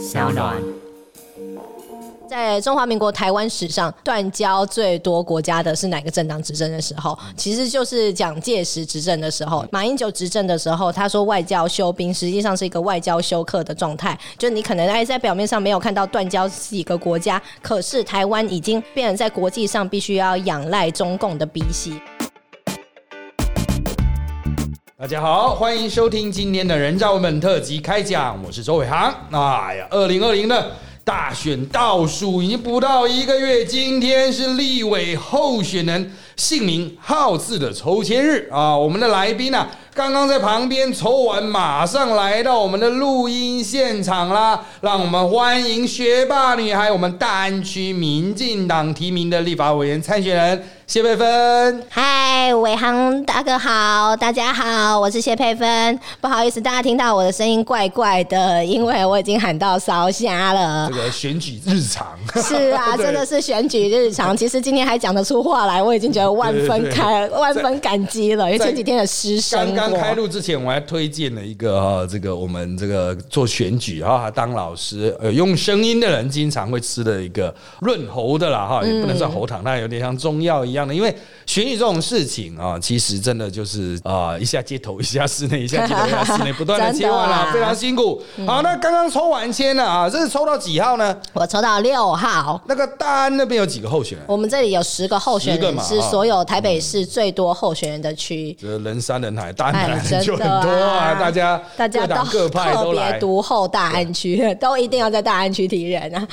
小暖。在中华民国台湾史上，断交最多国家的是哪个政党执政的时候？其实就是蒋介石执政的时候。马英九执政的时候，他说外交休兵，实际上是一个外交休克的状态。就你可能哎，在表面上没有看到断交几个国家，可是台湾已经变成在国际上必须要仰赖中共的鼻息。大家好，欢迎收听今天的人造文本特辑开讲，我是周伟航。哎呀，二零二零的大选倒数已经不到一个月，今天是立委候选人姓名号字的抽签日啊！我们的来宾呢、刚刚在旁边抽完，马上来到我们的录音现场啦！让我们欢迎学霸女孩，我们大安区民进党提名的立法委员参选人谢佩芬。嗨，伟航大哥好，大家好，我是谢佩芬。不好意思，大家听到我的声音怪怪的，因为我已经喊到烧瞎了这。个选举日常是啊，真的是选举日常。其实今天还讲得出话来，我已经觉得万分开万分感激了，因为前几天的失声刚刚开过。录之前，我还推荐了一个哈，这个我们这个做选举哈，当老师呃用声音的人经常会吃的一个润喉的啦哈，也不能算喉糖，它有点像中药一样的。因为选举这种事情啊，其实真的就是啊、一下街头，一下室内，一下街头，一下室内，不断的切换啦，啊非常辛苦。好，那刚刚抽完签了啊，这是抽到几号呢？我抽到六号。那个大安那边有几个候选人？我们这里有十个候选人，是所有台北市最多候选人的区。这人山人海，大安就很多啊，啊大家大家都各党各派特都来别。独后大安区，都一定要在大安区提人啊。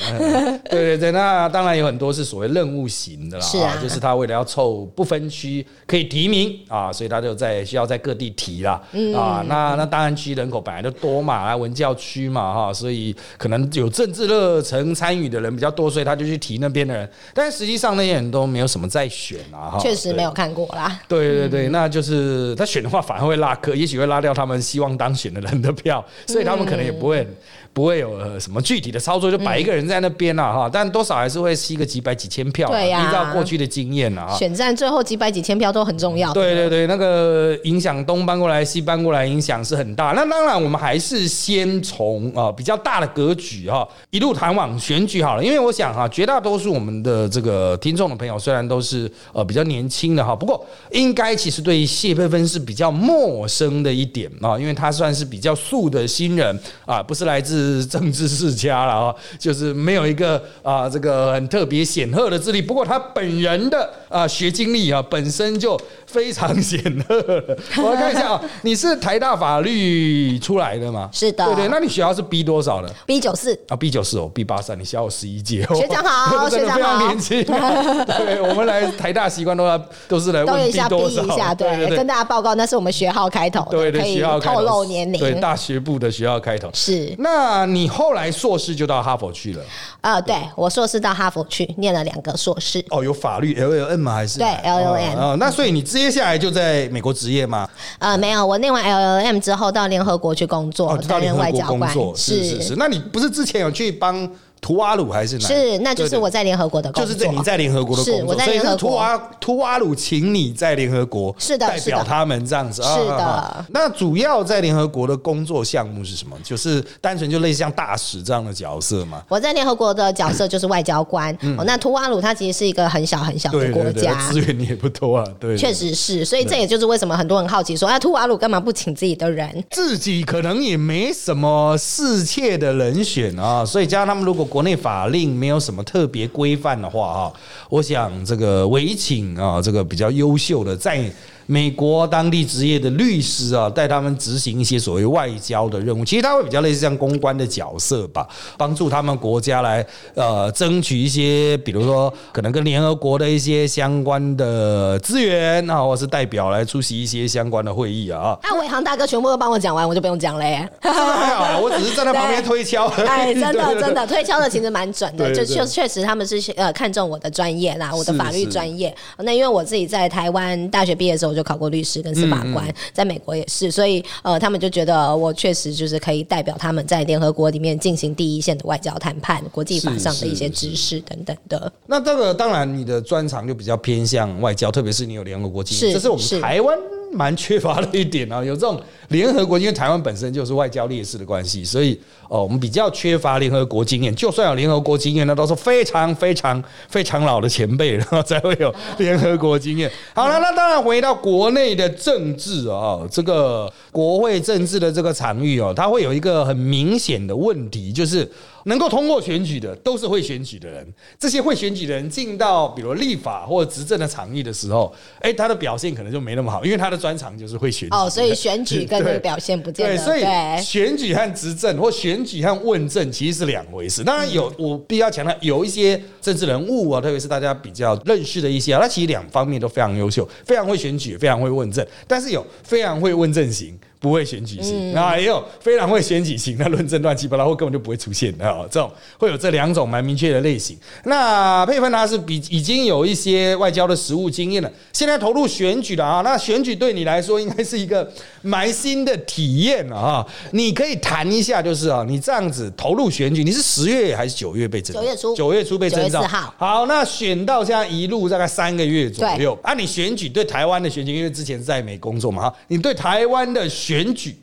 对对对，那当然有很多是所谓任务型的啦，是啊就是他为了要凑不分区可以提名啊，所以他就在需要在各地提啦，嗯。啊，那那大安区人口本来就多嘛，啊文教区嘛哈，所以可能有政治热忱参与的人比较多，所以他就去提那边的人，但实际上那些人都没有什么在选啊，哈，确实没有看过啦。对。对对，那就是他选的话，反而会拉客，也许会拉掉他们希望当选的人的票，所以他们可能也不会、不会有呃什么具体的操作，就摆一个人在那边了、哈，但多少还是会吸个几百几千票啊，对呀依照过去的经验啊。选战最后几百几千票都很重要。对对对，那个影响东搬过来西搬过来，影响是很大。那当然，我们还是先从啊、比较大的格局哈、一路谈往选举好了。因为我想哈、绝大多数我们的这个听众的朋友虽然都是呃比较年轻的哈，不过应该其实对谢佩芬是比较陌生的一点啊、因为他算是比较素的新人啊，不是来自政治世家了啊，就是没有一个啊这个很特别显赫的资历。不过他本人的啊学经历啊本身就非常显赫了。我来看一下啊，你是台大法律出来的吗？是的对对，那你学校是 B 多少的？B 九四啊，B 九四哦，B 八三，你小我十一届哦，学长好 学长非常好年轻。对，我们来台大习惯都要都是来问 B 多少，一下，对，跟大家报告，那是我们学号开头的，对对，学号透露年龄对龄。大学部的学号开头。是，那你后来硕士就到哈佛去了？呃，对我硕士到哈佛去念了两个硕士，哦，有法律 LLM 吗？还是对 LLM 哦哦那所以你接下来就在美国职业吗？呃，没有，我念完 LLM 之后到联合国去工作，哦，到担任联合国外交官，工作，是是是。那你不是之前有去帮图瓦鲁还是哪？是，那就是我在联合国的工作，就是在你在联合国的工作，是我在联合国图瓦图瓦鲁请你在联合国是的代表他们这样子。啊是的那主要在联合国的工作项目是什么？就是单纯就类似像大使这样的角色嘛？我在联合国的角色就是外交官。哦，那图瓦鲁它其实是一个很小很小的国家。资源也不多啊，对，对确实是，所以这也就是为什么很多人好奇说，啊，图瓦鲁干嘛不请自己的人？自己可能也没什么世切的人选啊，所以加上他们如果国内法令没有什么特别规范的话啊，我想这个委请啊，这个比较优秀的在。美国当地职业的律师啊，带他们执行一些所谓外交的任务，其实他会比较类似像公关的角色吧，帮助他们国家来呃争取一些，比如说可能跟联合国的一些相关的资源啊，或是代表来出席一些相关的会议啊。那伟航大哥全部都帮我讲完，我就不用讲了耶。这个还好啊，我只是站在旁边推敲。哎，真的真的，推敲的其实蛮准的，就确确实他们是呃看中我的专业啦，我的法律是专业。那因为我自己在台湾大学毕业的时候就考过律师跟司法嗯官，在美国也是，所以呃他们就觉得我确实就是可以代表他们在联合国里面进行第一线的外交谈判、国际法上的一些知识等等的。那这个当然，你的专长就比较偏向外交，特别是你有联合国经验，是这是我们台湾蛮缺乏的一点啊，有这种联合国，因为台湾本身就是外交劣势的关系，所以哦，我们比较缺乏联合国经验。就算有联合国经验，那都是非常非常非常老的前辈，然后才会有联合国经验。好了，那当然回到国内的政治啊，这个国会政治的这个场域哦，它会有一个很明显的问题，就是能够通过选举的都是会选举的人，这些会选举的人进到比如立法或者执政的场域的时候，哎，他的表现可能就没那么好，因为他的专长就是会选举哦，所以选举跟这个表现不见对，得所以对。选举和执政或选举和问政其实是两回事。当然有，我必须要强调，有一些政治人物啊，特别是大家比较认识的一些啊，他其实两方面都非常优秀，非常会选举，非常会问政，但是有非常会问政型。不会选举型，啊，也有非常会选举型，那论证乱七八糟，或根本就不会出现啊哦。这种会有这两种蛮明确的类型。那佩芬他是比已经有一些外交的实务经验了，现在投入选举了啊。那选举对你来说应该是一个蛮新的体验了啊。你可以谈一下，就是啊，你这样子投入选举，你是十月还是九月被征？九月初九月初被征召。9月4号好，那选到现在一路大概三个月左右。啊，你选举对台湾的选举，因为之前在美工作嘛，哈，你对台湾的选举。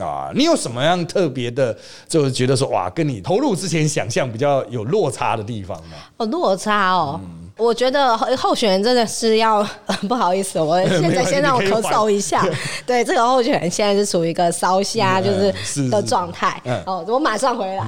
啊，你有什么样特别的，就是觉得说哇，跟你投入之前想象比较有落差的地方呢？哦，落差哦。嗯我觉得候候选人真的是要，不好意思，我现在先让我咳嗽一下。对，这个候选人现在是处于一个烧瞎嗯就是是的状态嗯。哦，我马上回来。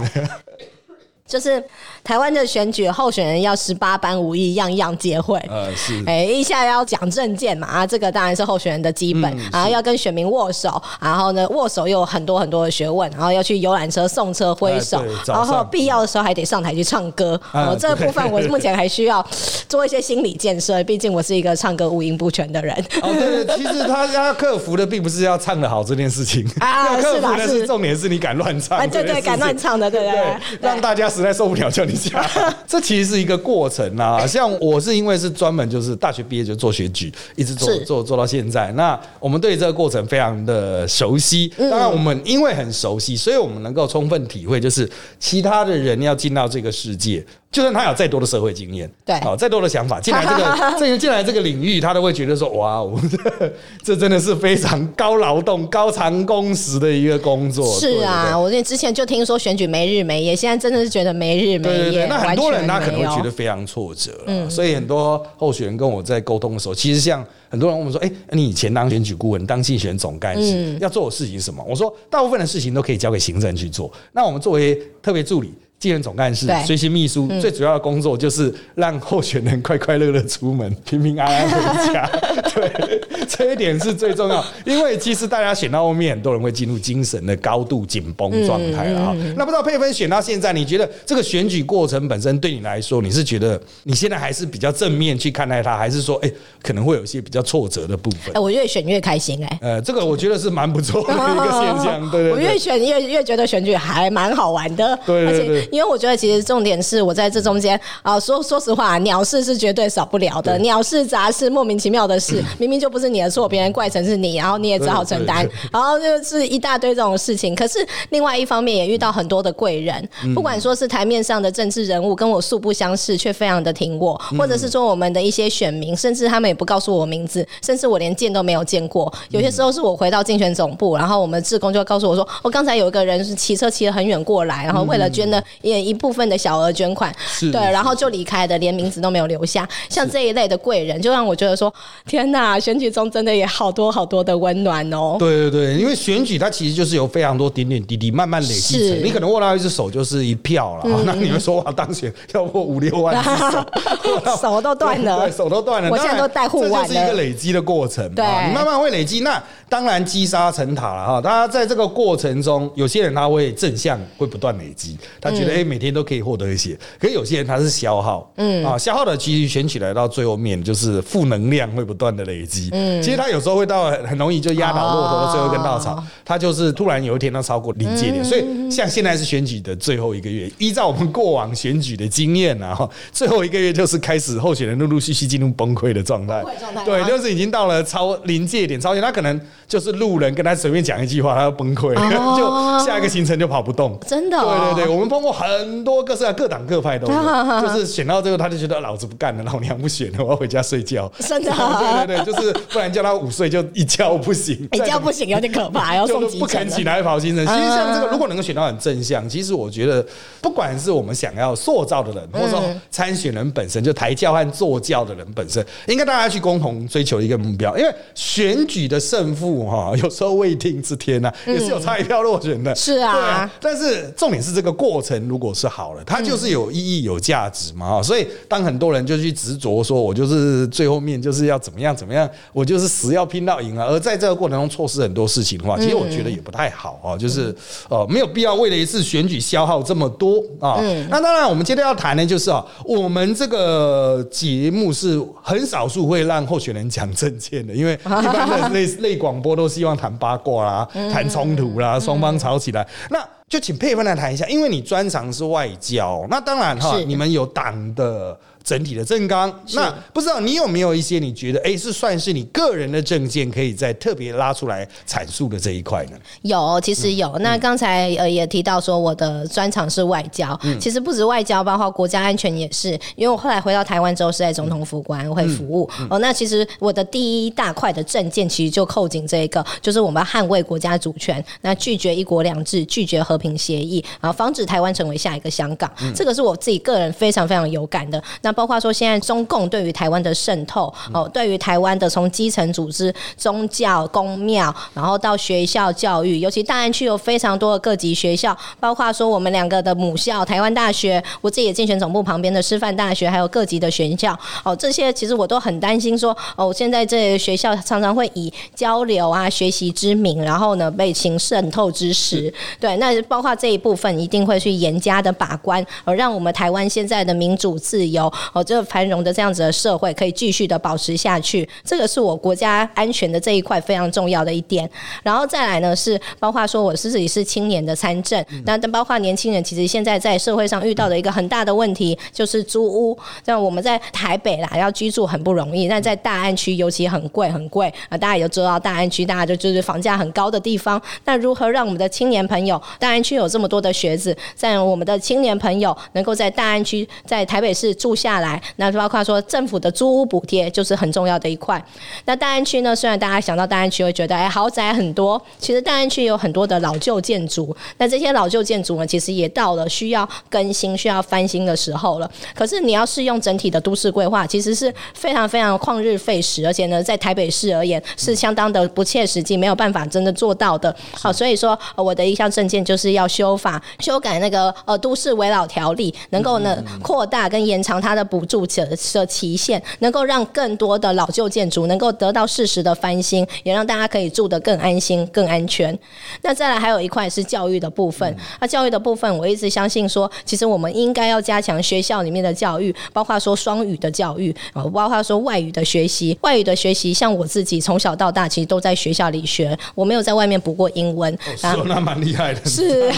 就是台湾的选举候选人要十八般武艺，样样皆会。呃，是，哎，一下要讲证件嘛，啊，这个当然是候选人的基本，然后要跟选民握手，然后呢，握手又有很多很多的学问，然后要去游览车送车挥手然后必要的时候还得上台去唱歌。啊哦，这个部分我目前还需要做一些心理建设，毕竟我是一个唱歌五音不全的人。哦，对对，其实他要克服的并不是要唱得好这件事情，啊要克服的是啦是是重点是你敢乱唱 啊，这件事情，对对，敢乱唱的，对对对对，，让大家实在受不了叫你下来。这其实是一个过程啊。像我是因为是专门就是大学毕业就做选举，一直做做做到现在。那我们对这个过程非常的熟悉。嗯当然，我们因为很熟悉，所以我们能够充分体会，就是其他的人要进到这个世界。就算他有再多的社会经验，对好再多的想法，进来这个这个 进来这个领域，他都会觉得说，哇，我这这真的是非常高劳动、高长工时的一个工作。是啊，对我之前就听说选举没日没夜，现在真的是觉得没日没夜。对对对，那很多人他可能会觉得非常挫折了，所以很多候选人跟我在沟通的时候，其实像很多人问我说：“哎，你以前当选举顾问、当竞选总干事，嗯要做的事情是什么？”我说：“大部分的事情都可以交给行政去做。那我们作为特别助理。”竞选总干事随行秘书最主要的工作就是让候选人快快乐乐出门，平平安安回家。对，这一点是最重要，因为其实大家选到后面，很多人会进入精神的高度紧绷状态了哈。那不知道佩芬选到现在，你觉得这个选举过程本身对你来说，你是觉得你现在还是比较正面去看待它，还是说，哎，可能会有一些比较挫折的部分哎，？我越选越开心哎。呃，这个我觉得是蛮不错的一个现象，对对我越对。选越越觉得选举还蛮好玩的，对对对因为我觉得其实重点是我在这中间啊、说说实话，鸟事是绝对少不了的，鸟事杂事莫名其妙的事，明明就不是你的错，别人怪成是你，然后你也只好承担然后就是一大堆这种事情。可是另外一方面也遇到很多的贵人，嗯。不管说是台面上的政治人物跟我素不相识，却非常的挺我，嗯。或者是说我们的一些选民，甚至他们也不告诉我名字，甚至我连见都没有见过。有些时候是我回到竞选总部，然后我们志工就告诉我说，我、刚才有一个人是骑车骑了很远过来，然后为了捐了也一部分的小额捐款，对，然后就离开的，连名字都没有留下。像这一类的贵人，就让我觉得说，天哪，选举中真的也好多好多的温暖哦。对对对，因为选举它其实就是有非常多点点滴滴慢慢累积是成，你可能握到一只手就是一票了，那你们说哇，当选要握五六万 只手，手都断了 对，手都断了。我现在都带护腕这就是一个累积的过程。对啊你慢慢会累积，那当然积沙成塔了哈。大家在这个过程中，有些人他会正向，会不断累积，他觉得哎、诶每天都可以获得一些，可是有些人他是消耗，嗯。啊，消耗的其实选起来到最后面就是负能量会不断的累积，嗯，其实他有时候会到很很容易就压倒骆驼的最后一根稻草，哦。他就是突然有一天他超过临界点，所以像现在是选举的最后一个月，依照我们过往选举的经验啊，哈最后一个月就是开始候选人陆陆续续进入崩溃的状态。对，啊就是已经到了超临界点，超前，他可能就是路人跟他随便讲一句话，他要崩溃，哦。就下一个行程就跑不动。真的哦。对对对，我们碰过很多各色各党各派都有，就是选到最后他就觉得老子不干了，老娘不选了，我要回家睡觉。真的，对对对，就是不然叫他午睡就一觉不醒，一觉不醒有点可怕，要送急不肯起来跑行程。其实像这个，如果能够选到很正向，其实我觉得不管是我们想要塑造的人，或者说参选人本身就抬轿和坐轿的人本身，应该大家去共同追求一个目标，因为选举的胜负哈，有时候未定之天呐，也是有差一票落选的。是啊，但是重点是这个过程如果是好了，它就是有意义、有价值嘛。所以当很多人就去执着说，我就是最后面就是要怎么样怎么样，我就是死要拼到赢啊。而在这个过程中错失很多事情的话，其实我觉得也不太好啊。就是呃，没有必要为了一次选举消耗这么多啊。那当然，我们今天要谈的就是啊，我们这个节目是很少数会让候选人讲政见的，因为 一般的类类广播都希望谈八卦啦、谈冲突啦，双方吵起来那。就请佩芬来谈一下，因为你专长是外交，那当然哈，你们有党的。整体的政纲，那不知道你有没有一些你觉得哎是算是你个人的证件，可以再特别拉出来阐述的这一块呢？有，其实有。那刚才呃也提到说我的专长是外交，其实不止外交，包括国家安全也是。因为我后来回到台湾之后是在总统府官会服务哦。那其实我的第一大块的证件其实就扣紧这一个，就是我们要捍卫国家主权，那拒绝一国两制，拒绝和平协议，然后防止台湾成为下一个香港。这个是我自己个人非常非常有感的。那包括说，现在中共对于台湾的渗透，哦，对于台湾的从基层组织、宗教、公庙，然后到学校教育，尤其大安区有非常多的各级学校，包括说我们两个的母校台湾大学，我自己的竞选总部旁边的师范大学，还有各级的学校，哦，这些其实我都很担心说，哦，现在这些学校常常会以交流啊、学习之名，然后呢被情渗透之时，对，那包括这一部分一定会去严加的把关，而让我们台湾现在的民主自由，哦，这个。繁荣的这样子的社会可以继续的保持下去，这个是我国家安全的这一块非常重要的一点。然后再来呢，是包括说我是自己是青年的参政，那包括年轻人其实现在在社会上遇到的一个很大的问题就是租屋。像我们在台北啦，要居住很不容易，但在大安区尤其很贵很贵啊！大家也都知道大安区，大家就就是房价很高的地方。那如何让我们的青年朋友，大安区有这么多的学子，在我们的青年朋友能够在大安区在台北市住下下来？那包括说政府的租屋补贴就是很重要的一块。那大安区呢？虽然大家想到大安区会觉得哎豪宅很多，其实大安区有很多的老旧建筑。那这些老旧建筑呢，其实也到了需要更新、需要翻新的时候了。可是你要适用整体的都市规划，其实是非常非常旷日费时，而且呢，在台北市而言是相当的不切实际，没有办法真的做到的。好，所以说我的一项证件就是要修法、修改那个呃都市围老条例，能够呢扩大跟延长它的补助。的期限能够让更多的老旧建筑能够得到适时的翻新，也让大家可以住得更安心、更安全。那再来还有一块是教育的部分，那教育的部分我一直相信说，其实我们应该要加强学校里面的教育，包括说双语的教育啊，包括说外语的学习。外语的学习，像我自己从小到大其实都在学校里学，我没有在外面补过英文。哦，那蛮厉害的。是，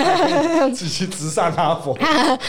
直接直上哈佛。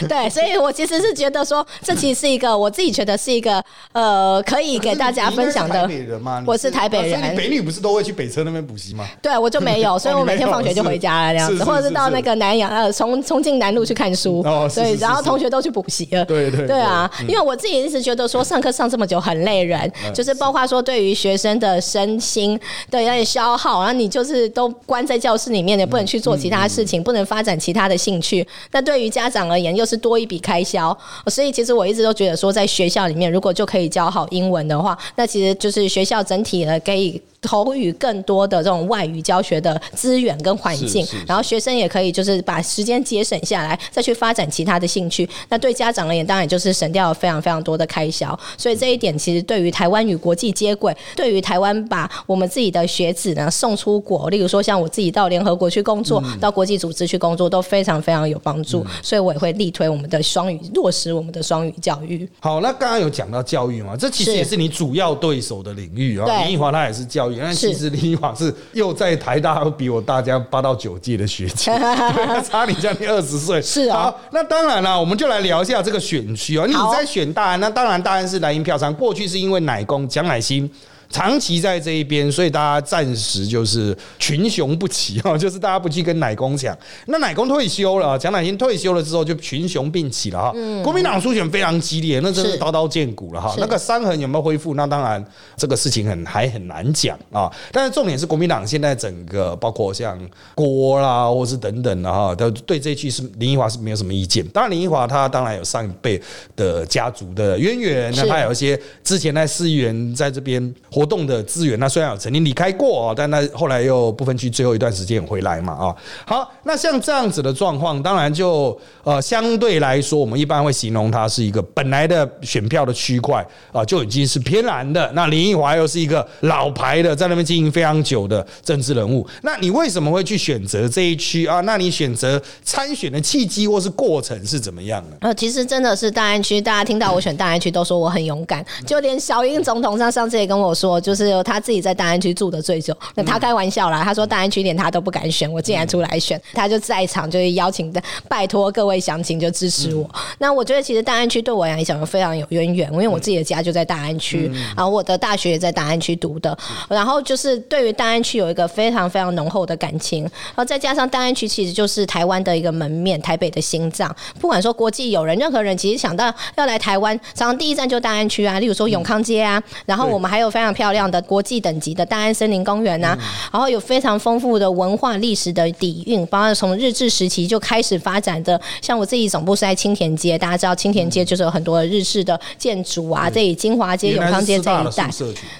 对，所以我其实是觉得说，这其实是一个我自己觉得。是一个呃，可以给大家分享的。台北人吗？我是台北人。北女不是都会去北车那边补习吗？对，我就没有，所以我每天放学就回家了 这样子，或者是到那个南阳呃，从重庆南路去看书。哦，对，然后同学都去补习了。对对对啊，因为我自己一直觉得说上课上这么久很累人，就是包括说对于学生的身心的那些消耗，然后你就是都关在教室里面，也不能去做其他事情，不能发展其他的兴趣。那对于家长而言，又是多一笔开销。所以其实我一直都觉得说，在学校。里面如果就可以教好英文的话，那其实就是学校整体的可以。投予更多的这种外语教学的资源跟环境，然后学生也可以就是把时间节省下来，再去发展其他的兴趣。那对家长而言，当然也就是省掉了非常非常多的开销。所以这一点其实对于台湾与国际接轨，对于台湾把我们自己的学子呢送出国，例如说像我自己到联合国去工作，到国际组织去工作，都非常非常有帮助。所以我也会力推我们的双语，落实我们的双语教育。好，那刚刚有讲到教育嘛，这其实也是你主要对手的领域啊。林奕华他也是教。原来其实林华是又在台大，比我大家八到九届的学姐，差你将近二十岁。是啊，好，那当然了，我们就来聊一下这个选区哦。你在选大安，那当然大安是蓝营票仓，过去是因为奶工蒋乃馨。长期在这一边，所以大家暂时就是群雄不齐哈，就是大家不去跟奶公抢。那奶公退休了，蒋乃馨退休了之后，就群雄并起了哈。国民党初选非常激烈，那真是刀刀见骨了哈。那个伤痕有没有恢复？那当然这个事情很还很难讲啊。但是重点是国民党现在整个包括像郭啦，或是等等的哈，都对这句是林奕华是没有什么意见。当然林奕华他当然有上一辈的家族的渊源，那他有一些之前在市议员在这边活动的资源，那虽然有曾经离开过，但那后来又不分区最后一段时间回来嘛啊。好，那像这样子的状况，当然就呃相对来说，我们一般会形容它是一个本来的选票的区块啊，就已经是偏蓝的。那林奕华又是一个老牌的，在那边经营非常久的政治人物。那你为什么会去选择这一区啊？那你选择参选的契机或是过程是怎么样的？呃，其实真的是大安区，大家听到我选大安区都说我很勇敢，就连小英总统上上次也跟我说，就是他自己在大安区住的最久。那他开玩笑啦，他说大安区连他都不敢选，我竟然出来选，他就在场就是邀请的，拜托各位乡亲就支持我。那我觉得其实大安区对我来讲非常有渊源，因为我自己的家就在大安区，然后我的大学也在大安区读的，然后就是对于大安区有一个非常非常浓厚的感情，然后再加上大安区其实就是台湾的一个门面，台北的心脏。不管说国际友人，任何人其实想到要来台湾，常常第一站就大安区啊，例如说永康街啊，然后我们还有非常漂亮的国际等级的大安森林公园啊，然后有非常丰富的文化历史的底蕴，包括从日治时期就开始发展的，像我自己总部是在青田街，大家知道青田街就是有很多日式的建筑啊，这里金华街、永康街这一带，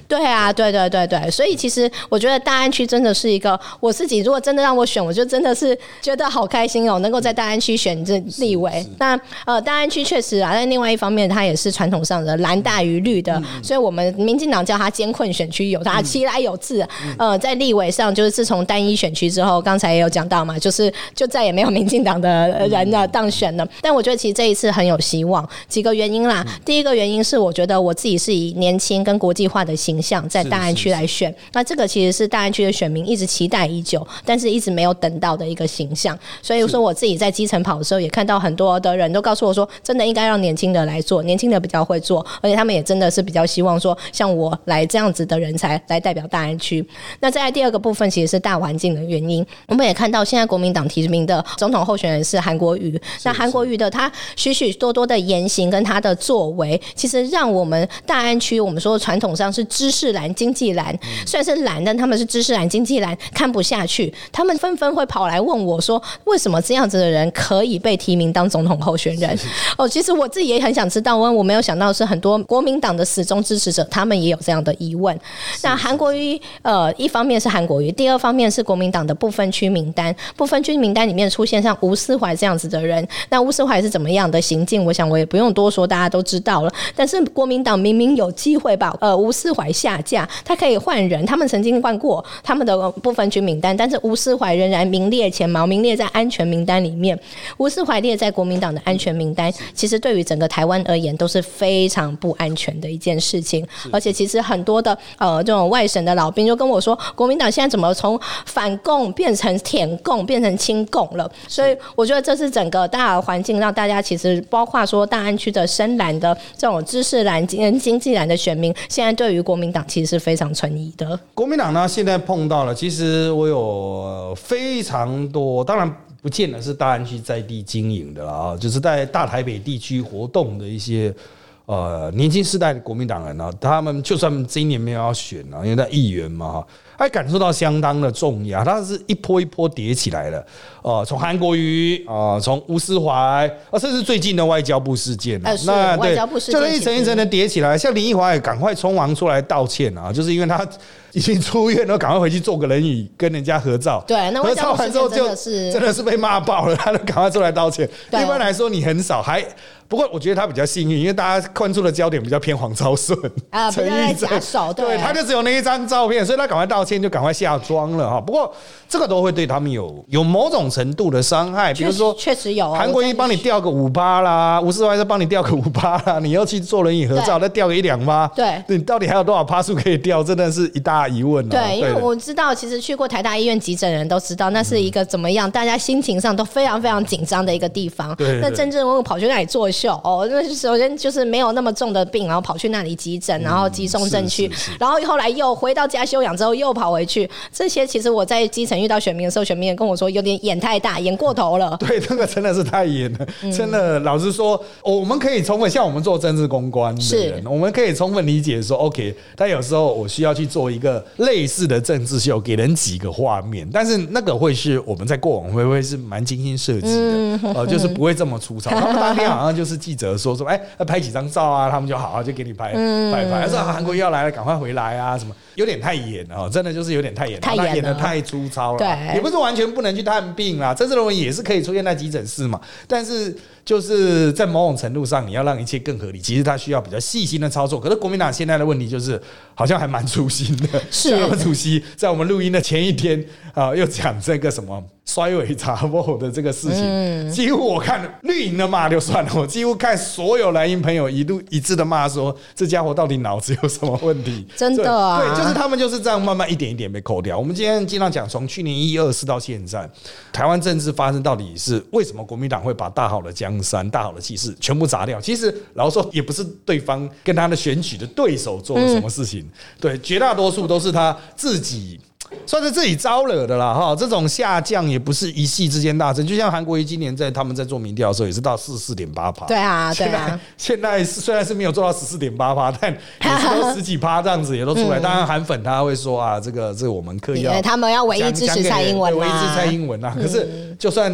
对啊，对对对对，所以其实我觉得大安区真的是一个，我自己如果真的让我选，我就真的是觉得好开心哦，能够在大安区选这立委。那呃，大安区确实啊，但另外一方面，它也是传统上的蓝大于绿的，所以我们民进党叫它艰困选区，有他其来有自。呃，在立委上，就是自从单一选区之后，刚才也有讲到嘛，就是就再也没有民进党的人呢当选了。但我觉得其实这一次很有希望，几个原因啦。第一个原因是，我觉得我自己是以年轻跟国际化的形象在大安区来选，那这个其实是大安区的选民一直期待已久，但是一直没有等到的一个形象。所以说，我自己在基层跑的时候，也看到很多的人都告诉我说，真的应该让年轻的来做，年轻的比较会做，而且他们也真的是比较希望说，像我来这样子的人才来代表大安区。那再来第二个部分，其实是大环境的原因。我们也看到，现在国民党提名的总统候选人是韩国瑜，那韩国瑜的他许许多多的言行跟他的作为，其实让我们大安区，我们说传统上是知识蓝、经济蓝，虽然是蓝，但他们是知识蓝、经济蓝，看不下去，他们纷纷会跑来问我说，为什么这样子的人可以被提名当总统候选人？哦，其实我自己也很想知道，我我没有想到是很多国民党的始终支持者，他们也有这样的疑问。那韩国瑜，呃，一方面是韩国瑜，第二方面是国民党的部分区名单，部分区名单里面出现像吴思怀这样子的人，那吴思怀是怎么样的行径？我想我也不用多说，大家都知道了。但是国民党明明有机会把呃吴思怀下架，他可以换人，他们曾经换过他们的部分区名单，但是吴思怀仍然名列前茅，名列在安全名单里面。吴思怀列在国民党的安全名单，其实对于整个台湾而言都是非常不安全的一件事情。而且其实很多的呃这种外省的老兵就跟我说，国民党现在怎么从反共变成舔共，变成亲共了？所以我觉得这是整个大环境让大家其实包括说大安区的深蓝的这种知识蓝跟经济蓝的选民，现在对于国民党其实是非常存疑的。国民党呢，现在碰到了，其实我有非常多，当然。不见得是大安区在地经营的了啊，就是在大台北地区活动的一些呃年轻世代的国民党人呢，他们就算今年没有要选了，因为在议员嘛，还感受到相当的重压，他是一波一波叠起来的。哦，从韩国瑜啊，从吴思怀啊，甚至最近的外交部事件，那对，就是一层一层的叠起来。像林奕华也赶快匆忙出来道歉啊，就是因为他已经出院了，赶快回去做个人椅跟人家合照。对，那合照完之后就真的是被骂爆了，他就赶快出来道歉。一般来说，你很少还不过，我觉得他比较幸运，因为大家关注的焦点比较偏黄昭顺啊，陈玉珍手，对，他就只有那一张照片，所以他赶快道歉，就赶快下妆了哈。不过这个都会对他们有有某种。程度的伤害，比如说确实有韩国一帮你掉个五八啦，吴世怀再帮你掉个五八啦，你要去做轮椅合照，再掉个一两八，对，你到底还有多少趴数可以掉？真的是一大大疑问了。对，因为我知道，其实去过台大医院急诊的人都知道，那是一个怎么样，大家心情上都非常非常紧张的一个地方。对，那真正我跑去那里作秀哦，那首先就是没有那么重的病，然后跑去那里急诊，然后急送症区，然后后来又回到家休养之后又跑回去，这些其实我在基层遇到选民的时候，选民也跟我说有点演太大，演过头了。对，那个真的是太演了，真的。老实说，我们可以充分像我们做政治公关的人，我们可以充分理解说，OK，但有时候我需要去做一个类似的政治秀，给人几个画面，但是那个会是我们在过往会不会是蛮精心设计的，呃，就是不会这么粗糙。他们当天好像就是记者说说，哎，拍几张照啊，他们就好好就给你拍拍拍，说韩国要来了，赶快回来啊，什么有点太严了，真的就是有点太演，太演的太粗糙了。对，也不是完全不能去探病啦，政治人物也是可以出现在急诊室嘛，但是。就是在某种程度上，你要让一切更合理，其实它需要比较细心的操作。可是国民党现在的问题就是，好像还蛮粗心的。是主席在我们录音的前一天啊，又讲这个什么。衰尾查某的这个事情，几乎我看绿营的骂就算了，我几乎看所有蓝营朋友一路一致的骂说，这家伙到底脑子有什么问题？真的啊，对，就是他们就是这样慢慢一点一点被扣掉。我们今天经常讲，从去年一二四到现在，台湾政治发生到底是为什么？国民党会把大好的江山、大好的气势全部砸掉？其实老实说，也不是对方跟他的选举的对手做了什么事情，对，绝大多数都是他自己。算是自己招惹的啦，哈，这种下降也不是一夕之间大增，就像韩国瑜今年在他们在做民调的时候，也是到四四点八趴。对啊，对啊。现在虽然是没有做到十四点八趴，但也是都十几趴这样子也都出来。当然韩粉他会说啊，这个这个我们刻意要，他们要唯一支持蔡英文，唯一支持蔡英文啊。可是就算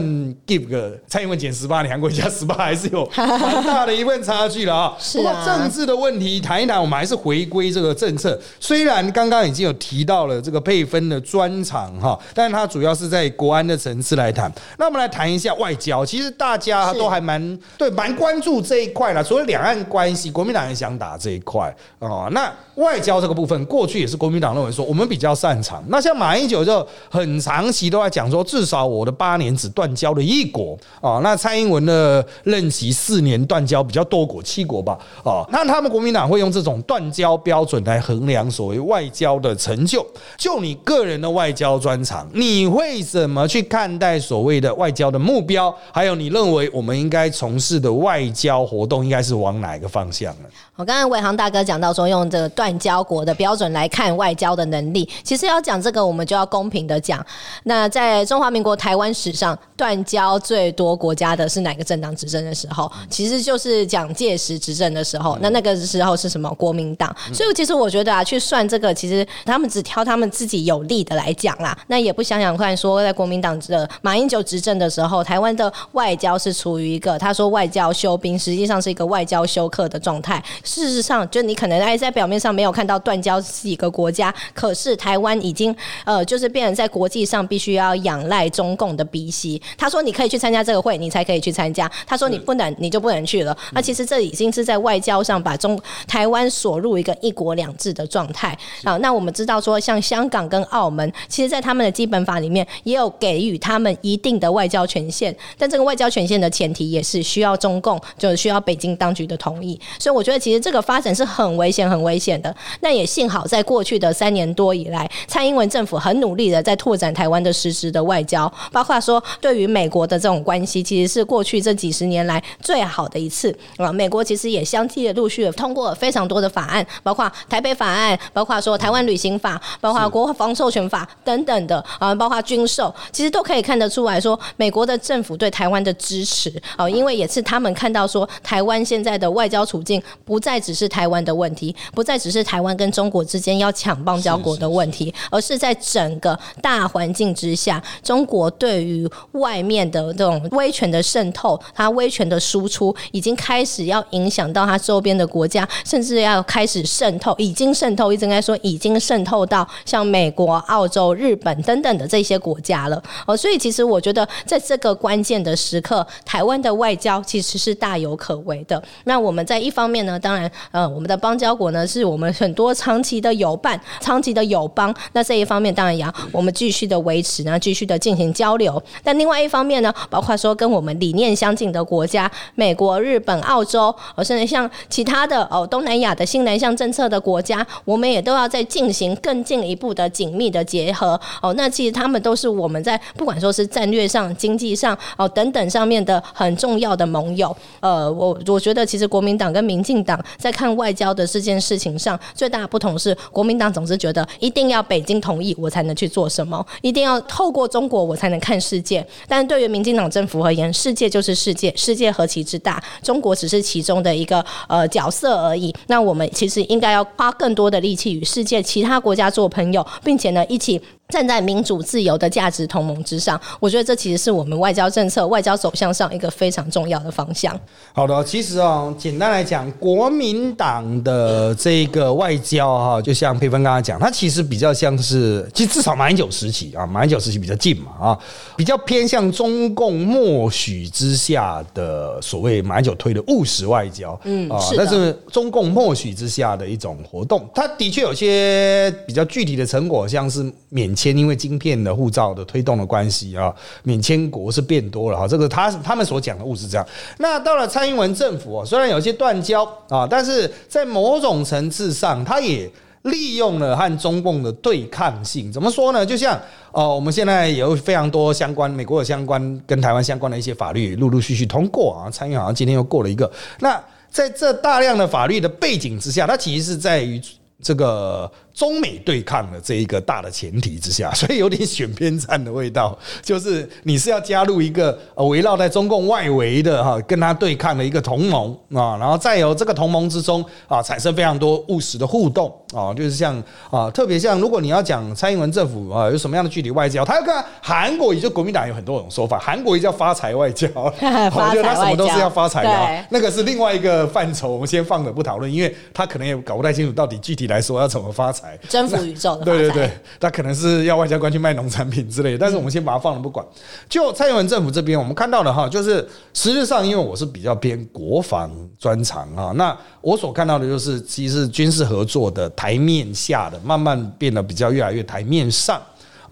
give 个蔡英文减十八，你韩国瑜加十八，还是有 蛮大的一份差距了啊。不过。政治的问题谈一谈，我们还是回归这个政策。虽然刚刚已经有提到了这个配分的专场。哈，但是它主要是在国安的层次来谈。那我们来谈一下外交，其实大家都还蛮对蛮关注这一块了。除了两岸关系，国民党也想打这一块哦。那外交这个部分，过去也是国民党认为说我们比较擅长。那像马英九就很长期都在讲说，至少我的八年只断交了一国哦。那蔡英文的任期四年断交比较多国，七国吧哦。那他们国民党会用这种断交标准来衡量所谓外交的成就。就你个个人的外交。专长，你会怎么去看待所谓的外交的目标？还有，你认为我们应该从事的外交活动应该是往哪个方向呢？我刚刚伟航大哥讲到说，用这个断交国的标准来看外交的能力，其实要讲这个，我们就要公平的讲。那在中华民国台湾史上，断交最多国家的是哪个政党执政的时候？其实就是蒋介石执政的时候。那那个时候是什么？国民党。所以其实我觉得啊，去算这个，其实他们只挑他们自己有利的来讲啦。那也不想想看，说在国民党的马英九执政的时候，台湾的外交是处于一个他说外交休兵，实际上是一个外交休克的状态。事实上，就你可能哎，在表面上没有看到断交几个国家，可是台湾已经呃，就是变成在国际上必须要仰赖中共的鼻息。他说你可以去参加这个会，你才可以去参加；他说你不能，你就不能去了。那其实这已经是在外交上把中台湾锁入一个一国两制的状态啊。那我们知道说，像香港跟澳门，其实在他们的基本法里面也有给予他们一定的外交权限，但这个外交权限的前提也是需要中共，就是需要北京当局的同意。所以我觉得其实这个发。发展是很危险、很危险的。那也幸好，在过去的三年多以来，蔡英文政府很努力的在拓展台湾的实质的外交，包括说对于美国的这种关系，其实是过去这几十年来最好的一次啊。美国其实也相继的陆续的通过了非常多的法案，包括台北法案，包括说台湾旅行法，包括国防授权法等等的啊，包括军售，其实都可以看得出来说，美国的政府对台湾的支持啊，因为也是他们看到说，台湾现在的外交处境不再只是。台湾的问题，不再只是台湾跟中国之间要抢邦交国的问题，而是在整个大环境之下，中国对于外面的这种威权的渗透，它威权的输出，已经开始要影响到它周边的国家，甚至要开始渗透，已经渗透，一直应该说已经渗透到像美国。国、澳洲、日本等等的这些国家了。哦，所以其实我觉得在这个关键的时刻，台湾的外交其实是大有可为的。那我们在一方面呢，当当然，呃，我们的邦交国呢是我们很多长期的友伴、长期的友邦。那这一方面当然也要我们继续的维持，然后继续的进行交流。但另外一方面呢，包括说跟我们理念相近的国家，美国、日本、澳洲，甚至像其他的哦东南亚的新南向政策的国家，我们也都要在进行更进一步的紧密的结合。哦，那其实他们都是我们在不管说是战略上、经济上哦等等上面的很重要的盟友。呃，我我觉得其实国民党跟民进党在看外交的这件事情上，最大的不同是，国民党总是觉得一定要北京同意我才能去做什么，一定要透过中国我才能看世界。但对于民进党政府而言，世界就是世界，世界何其之大，中国只是其中的一个呃角色而已。那我们其实应该要花更多的力气与世界其他国家做朋友，并且呢一起。站在民主自由的价值同盟之上，我觉得这其实是我们外交政策、外交走向上一个非常重要的方向。好的，其实哦，简单来讲，国民党的这个外交哈，就像佩芬刚刚讲，它其实比较像是，其实至少马英九时期啊，马英九时期比较近嘛啊，比较偏向中共默许之下的所谓马英九推的务实外交，嗯啊，但是中共默许之下的一种活动。它的确有些比较具体的成果，像是免。签因为晶片的护照的推动的关系啊，免签国是变多了哈。这个他他们所讲的物是这样。那到了蔡英文政府啊，虽然有些断交啊，但是在某种层次上，他也利用了和中共的对抗性。怎么说呢？就像哦，我们现在有非常多相关美国的相关跟台湾相关的一些法律陆陆续续通过啊，参议好像今天又过了一个。那在这大量的法律的背景之下，它其实是在于这个。中美对抗的这一个大的前提之下，所以有点选边站的味道，就是你是要加入一个呃围绕在中共外围的哈，跟他对抗的一个同盟啊，然后再由这个同盟之中啊产生非常多务实的互动啊，就是像啊，特别像如果你要讲蔡英文政府啊有什么样的具体外交，他要看韩国，也就国民党有很多种说法，韩国也叫 发财外交，我觉得他什么都是要发财的，那个是另外一个范畴，我们先放着不讨论，因为他可能也搞不太清楚到底具体来说要怎么发财。征服宇宙的对对对，他可能是要外交官去卖农产品之类的，但是我们先把它放了不管。就蔡英文政府这边，我们看到的哈，就是实质上，因为我是比较偏国防专长啊，那我所看到的就是，其实军事合作的台面下的，慢慢变得比较越来越台面上。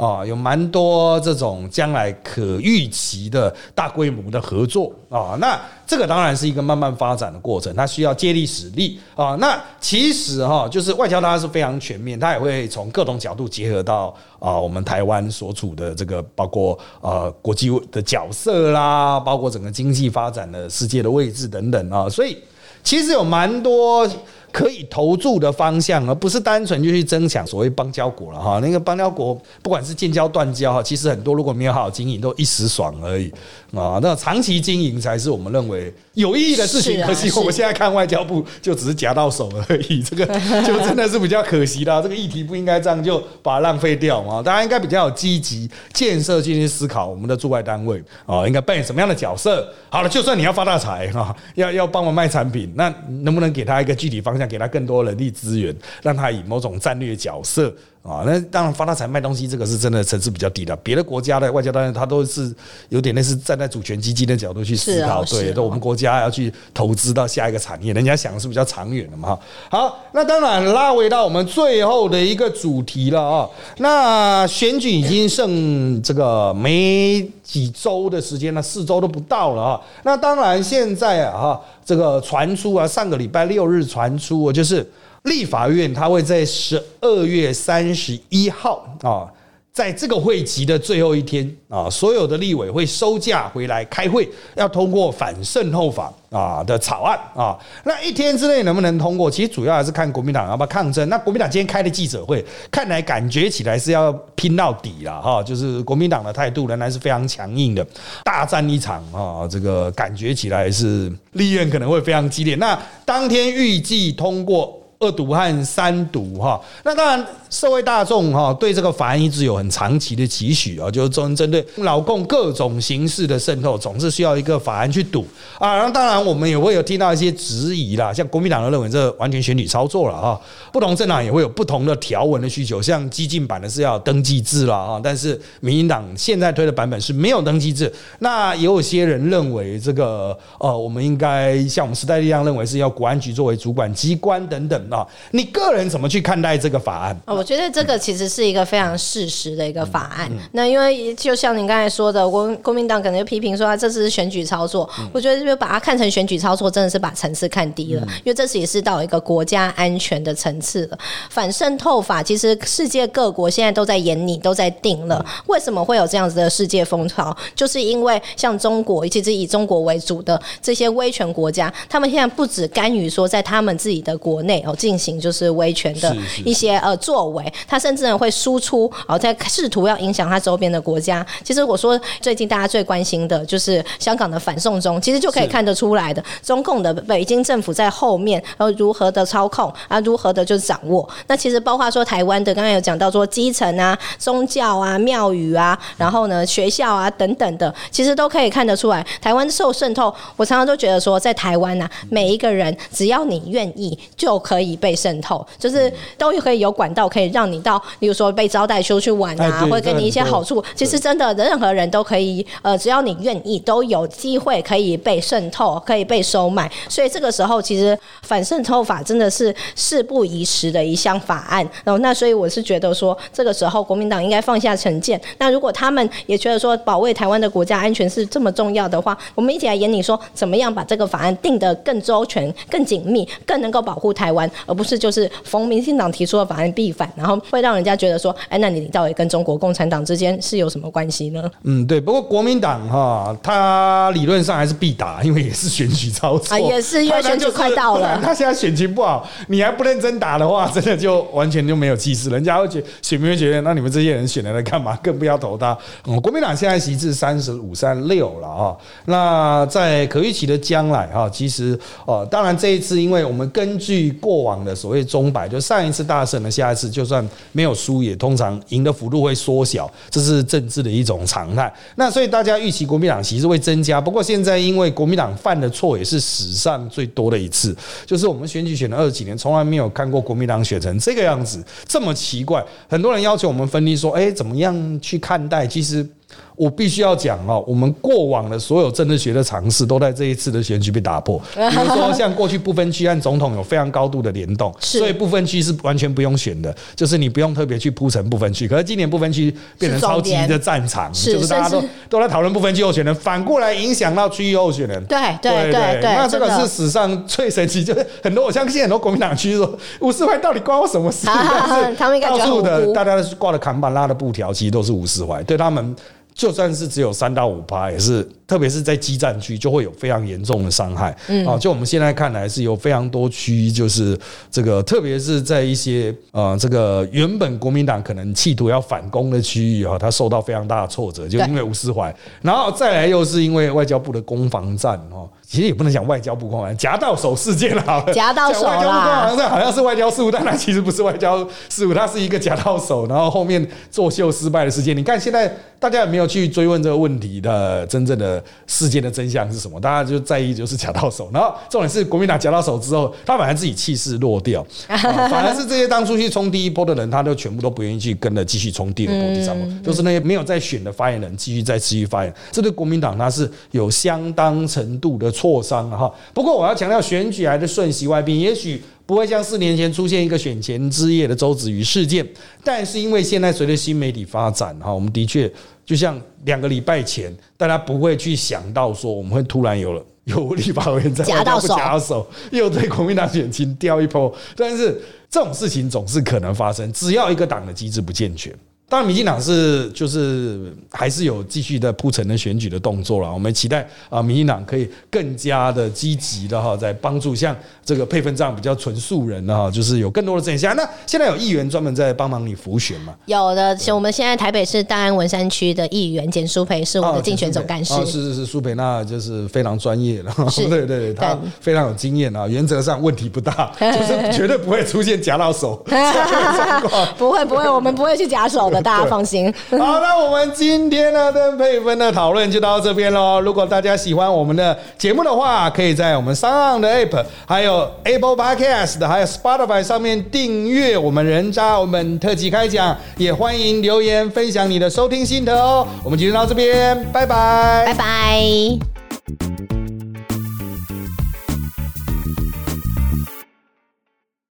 啊，有蛮多这种将来可预期的大规模的合作啊，那这个当然是一个慢慢发展的过程，它需要借力使力啊。那其实哈，就是外交它是非常全面，它也会从各种角度结合到啊，我们台湾所处的这个包括呃国际的角色啦，包括整个经济发展的世界的位置等等啊，所以其实有蛮多。可以投注的方向，而不是单纯就去争抢所谓邦交国了哈。那个邦交国，不管是建交断交哈，其实很多如果没有好好经营，都一时爽而已啊。那长期经营才是我们认为有意义的事情。可惜我们现在看外交部，就只是夹到手而已，这个 就真的是比较可惜啦。这个议题不应该这样就把它浪费掉嘛。大家应该比较有积极建设进去思考，我们的驻外单位啊，应该扮演什么样的角色？好了，就算你要发大财哈，要要帮我卖产品，那能不能给他一个具体方向？给他更多人力资源，让他以某种战略角色。啊，那当然发大财卖东西，这个是真的层次比较低的。别的国家的外交当然他都是有点类似站在主权基金的角度去思考，对，都我们国家要去投资到下一个产业，人家想的是比较长远的嘛哈。好，那当然拉回到我们最后的一个主题了啊。那选举已经剩这个没几周的时间了，四周都不到了啊。那当然现在啊，哈，这个传出啊，上个礼拜六日传出就是。立法院他会在十二月三十一号啊，在这个会期的最后一天啊，所有的立委会收假回来开会，要通过反渗透法啊的草案啊。那一天之内能不能通过？其实主要还是看国民党要不要抗争。那国民党今天开的记者会，看来感觉起来是要拼到底了哈。就是国民党的态度仍然是非常强硬的，大战一场啊。这个感觉起来是立院可能会非常激烈。那当天预计通过。二毒和三毒哈，那当然社会大众哈对这个法案一直有很长期的期许啊，就是针针对老共各种形式的渗透，总是需要一个法案去堵啊。然后当然我们也会有听到一些质疑啦，像国民党都认为这完全选举操作了啊，不同政党也会有不同的条文的需求，像激进版的是要登记制了啊，但是民进党现在推的版本是没有登记制。那也有些人认为这个呃，我们应该像我们时代力量认为是要国安局作为主管机关等等啊。你个人怎么去看待这个法案？我觉得这个其实是一个非常事实的一个法案。那因为就像您刚才说的，国国民党可能就批评说啊，这是选举操作。我觉得就把它看成选举操作，真的是把层次看低了。因为这次也是到一个国家安全的层次了。反渗透法其实世界各国现在都在演你，都在定了。为什么会有这样子的世界风潮？就是因为像中国，其实以中国为主的这些威权国家，他们现在不止干预说在他们自己的国内哦进行就是威权的一些呃作为，他甚至会输出哦在试图要影响他周边的国家。其实我说最近大家最关心的就是香港的反送中，其实就可以看得出来的，中共的北京政府在后面然后如何的操控啊，如何的就是掌握。那其实包括说台湾的，刚刚有讲到说基层啊、宗教啊、庙宇啊，然后呢学校啊等等的，其实都可以看得出来，台湾受渗透。我常常都觉得说，在台湾呐，每一个人只要你愿意，就可以被渗透，就是都可以有管道可以让你到，比如说被招待出去玩啊，或者给你一些好处。其实真的，任何人都可以，呃，只要你愿意，都有机会可以被渗透，可以被收买。所以这个时候，其实反渗透法真的是事不宜迟的一项法案。然后，那所以我是觉得说，这个时候国民党应该放下成见。那如果他们也觉得说，保卫台湾的国家安全是这么重要的话，我们一起来演你说，怎么样把这个法案定得更周全、更紧密、更能够保护台湾，而不是就是逢民进党提出的法案必反，然后会让人家觉得说，哎，那你到底跟中国共产党之间是有什么关系呢？嗯，对。不过国民党哈，他理论上还是必打，因为也是选举操作，啊也是因为选举快到了。他现在选情不好，你还不认真打的话，真的就完全就没有气势。人家会觉选民会觉得，那你们这些人选来来干嘛？更不要投他。嗯，国民党现在席次三十五、三六了啊。那在可预期的将来哈，其实哦，当然这一次，因为我们根据过往的所谓中摆，就上一次大胜了，下一次就算没有输，也通常赢的幅度会缩小，这是政治的一种常态。那所以大家预期国民党其实会增加。不过现在因为国民党犯的错也是史上最多的一次，就是我们选举选了二十几年，从来没有看过国民党选成这个样子，这么奇怪。很多人要求我们分析说，哎，怎么样去看待？其实。我必须要讲哦，我们过往的所有政治学的尝试都在这一次的选举被打破。比如说，像过去不分区和总统有非常高度的联动，所以不分区是完全不用选的，就是你不用特别去铺成不分区。可是今年不分区变成超级的战场，就是大家都都在讨论不分区候选人，反过来影响到区域候选人。对对对对，那这个是史上最神奇，就是很多我相信很多国民党区说五十怀到底关我什么事？但是他们到处的大家挂的扛板拉的布条，其实都是五十怀，对他们。就算是只有三到五趴，也是，特别是在基站区，就会有非常严重的伤害。啊，就我们现在看来，是有非常多区，就是这个，特别是在一些呃，这个原本国民党可能企图要反攻的区域啊，它受到非常大的挫折，就因为吴思怀，然后再来又是因为外交部的攻防战哦。其实也不能讲外交部攻防夹到手事件了。夹到手外交部攻防战好像是外交事务，但它其实不是外交事务，它是一个夹到手，然后后面作秀失败的事件。你看现在大家有没有去追问这个问题的真正的事件的真相是什么？大家就在意就是夹到手，然后重点是国民党夹到手之后，他反而自己气势落掉，反而是这些当初去冲第一波的人，他都全部都不愿意去跟着继续冲第二波、第三波，就是那些没有在选的发言人继续再持续发言。这对国民党他是有相当程度的。挫伤了哈，不过我要强调，选举来的瞬息万变，也许不会像四年前出现一个选前之夜的周子瑜事件，但是因为现在随着新媒体发展哈，我们的确就像两个礼拜前，大家不会去想到说我们会突然有了 有立法委员在夹到手，夹手又对国民党选情掉一波，但是这种事情总是可能发生，只要一个党的机制不健全。当然，民进党是就是还是有继续的铺陈的选举的动作了。我们期待啊，民进党可以更加的积极的哈，在帮助像这个配分这样比较纯素人的哈，就是有更多的真相。那现在有议员专门在帮忙你辅选嘛？有的，我们现在台北市大安文山区的议员简淑培是我们的竞选总干事。是是是，苏培那就是非常专业的，对对对，他非常有经验啊，原则上问题不大，就是绝对不会出现夹到手。不会不会，我们不会去夹手的。大家放心。好，那我们今天呢的配分的讨论就到这边喽。如果大家喜欢我们的节目的话，可以在我们上岸的 App、还有 Apple Podcast、还有 Spotify 上面订阅我们人渣我们特辑开讲，也欢迎留言分享你的收听心得哦。我们今天到这边，拜拜，拜拜。